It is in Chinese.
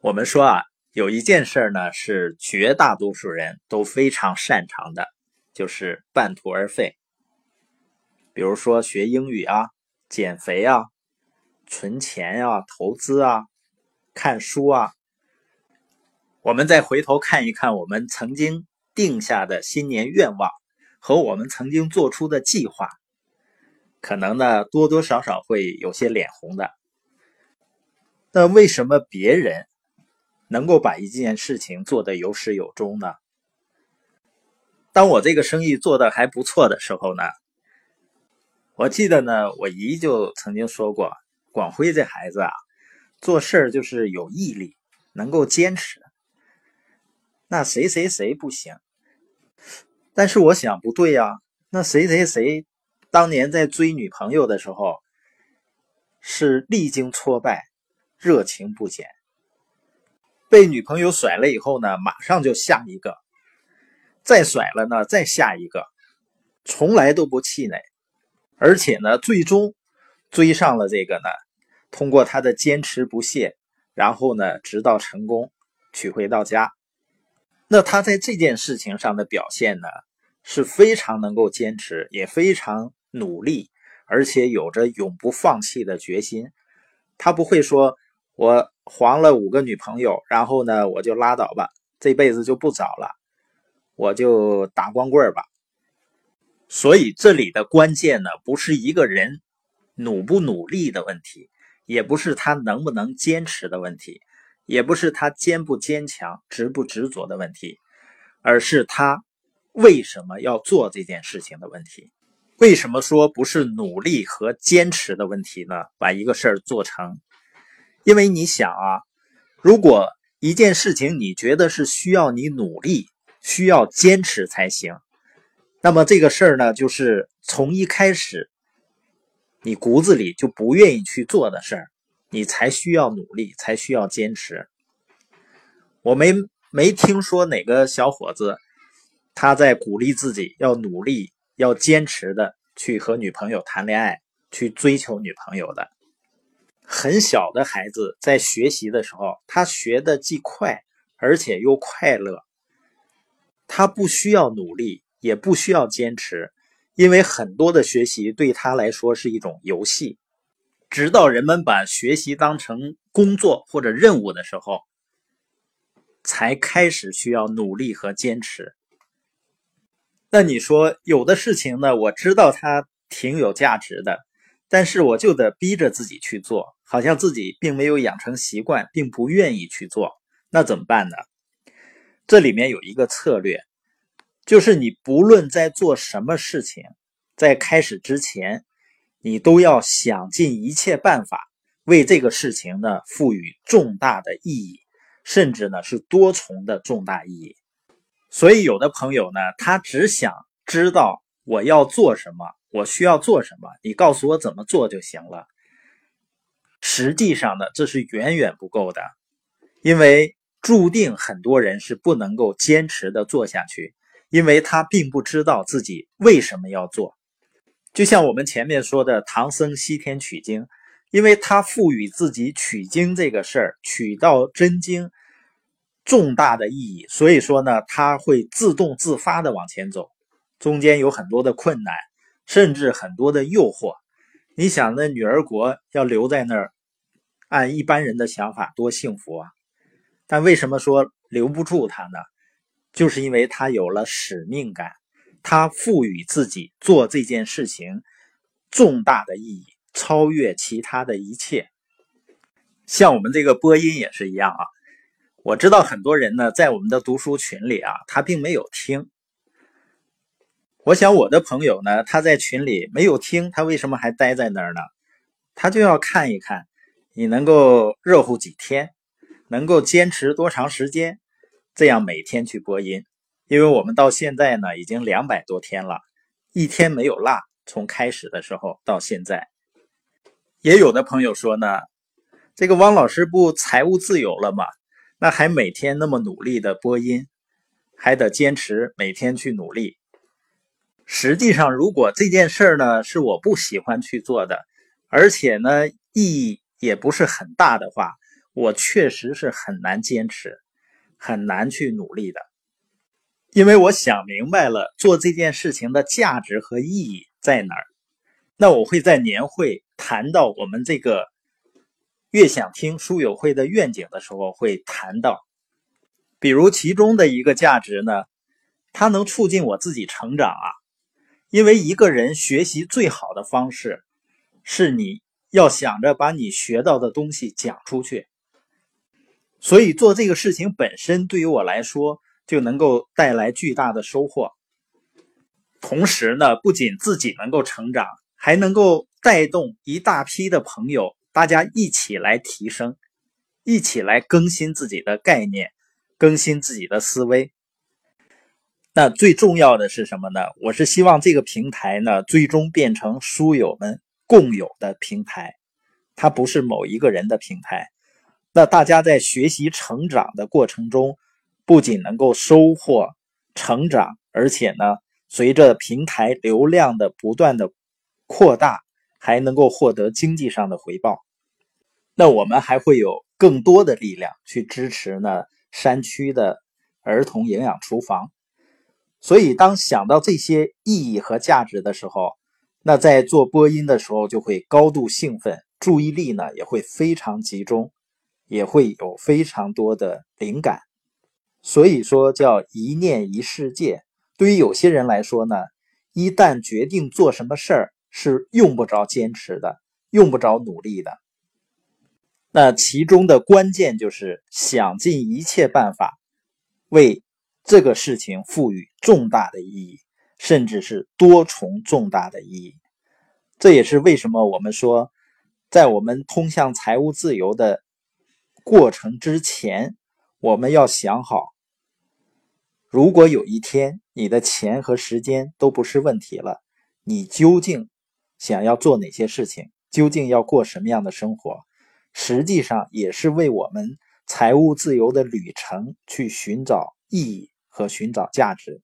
我们说啊，有一件事呢是绝大多数人都非常擅长的，就是半途而废。比如说学英语啊、减肥啊、存钱啊、投资啊、看书啊。我们再回头看一看我们曾经定下的新年愿望和我们曾经做出的计划，可能呢多多少少会有些脸红的。那为什么别人？能够把一件事情做得有始有终呢？当我这个生意做得还不错的时候呢，我记得呢，我姨就曾经说过，广辉这孩子啊，做事儿就是有毅力，能够坚持。那谁谁谁不行？但是我想不对呀，那谁谁谁当年在追女朋友的时候，是历经挫败，热情不减。被女朋友甩了以后呢，马上就下一个，再甩了呢，再下一个，从来都不气馁，而且呢，最终追上了这个呢，通过他的坚持不懈，然后呢，直到成功娶回到家。那他在这件事情上的表现呢，是非常能够坚持，也非常努力，而且有着永不放弃的决心。他不会说我。黄了五个女朋友，然后呢，我就拉倒吧，这辈子就不找了，我就打光棍吧。所以这里的关键呢，不是一个人努不努力的问题，也不是他能不能坚持的问题，也不是他坚不坚强、执不执着的问题，而是他为什么要做这件事情的问题。为什么说不是努力和坚持的问题呢？把一个事儿做成。因为你想啊，如果一件事情你觉得是需要你努力、需要坚持才行，那么这个事儿呢，就是从一开始你骨子里就不愿意去做的事儿，你才需要努力，才需要坚持。我没没听说哪个小伙子他在鼓励自己要努力、要坚持的去和女朋友谈恋爱、去追求女朋友的。很小的孩子在学习的时候，他学的既快而且又快乐。他不需要努力，也不需要坚持，因为很多的学习对他来说是一种游戏。直到人们把学习当成工作或者任务的时候，才开始需要努力和坚持。那你说，有的事情呢？我知道它挺有价值的。但是我就得逼着自己去做，好像自己并没有养成习惯，并不愿意去做，那怎么办呢？这里面有一个策略，就是你不论在做什么事情，在开始之前，你都要想尽一切办法为这个事情呢赋予重大的意义，甚至呢是多重的重大意义。所以有的朋友呢，他只想知道我要做什么。我需要做什么？你告诉我怎么做就行了。实际上呢，这是远远不够的，因为注定很多人是不能够坚持的做下去，因为他并不知道自己为什么要做。就像我们前面说的，唐僧西天取经，因为他赋予自己取经这个事儿，取到真经重大的意义，所以说呢，他会自动自发的往前走，中间有很多的困难。甚至很多的诱惑，你想那女儿国要留在那儿，按一般人的想法多幸福啊！但为什么说留不住他呢？就是因为他有了使命感，他赋予自己做这件事情重大的意义，超越其他的一切。像我们这个播音也是一样啊！我知道很多人呢，在我们的读书群里啊，他并没有听。我想我的朋友呢，他在群里没有听，他为什么还待在那儿呢？他就要看一看你能够热乎几天，能够坚持多长时间，这样每天去播音。因为我们到现在呢，已经两百多天了，一天没有落，从开始的时候到现在。也有的朋友说呢，这个汪老师不财务自由了吗？那还每天那么努力的播音，还得坚持每天去努力。实际上，如果这件事儿呢是我不喜欢去做的，而且呢意义也不是很大的话，我确实是很难坚持，很难去努力的，因为我想明白了做这件事情的价值和意义在哪儿。那我会在年会谈到我们这个越想听书友会的愿景的时候，会谈到，比如其中的一个价值呢，它能促进我自己成长啊。因为一个人学习最好的方式，是你要想着把你学到的东西讲出去。所以做这个事情本身对于我来说就能够带来巨大的收获。同时呢，不仅自己能够成长。还能够带动一大批的朋友，大家一起来提升，一起来更新自己的概念，更新自己的思维。那最重要的是什么呢？我是希望这个平台呢，最终变成书友们共有的平台，它不是某一个人的平台。那大家在学习成长的过程中，不仅能够收获成长，而且呢，随着平台流量的不断的。扩大还能够获得经济上的回报，那我们还会有更多的力量去支持呢山区的儿童营养厨房。所以，当想到这些意义和价值的时候，那在做播音的时候就会高度兴奋，注意力呢也会非常集中，也会有非常多的灵感。所以说叫一念一世界。对于有些人来说呢，一旦决定做什么事儿。是用不着坚持的，用不着努力的。那其中的关键就是想尽一切办法，为这个事情赋予重大的意义，甚至是多重重大的意义。这也是为什么我们说，在我们通向财务自由的过程之前，我们要想好，如果有一天你的钱和时间都不是问题了，你究竟？想要做哪些事情，究竟要过什么样的生活，实际上也是为我们财务自由的旅程去寻找意义和寻找价值。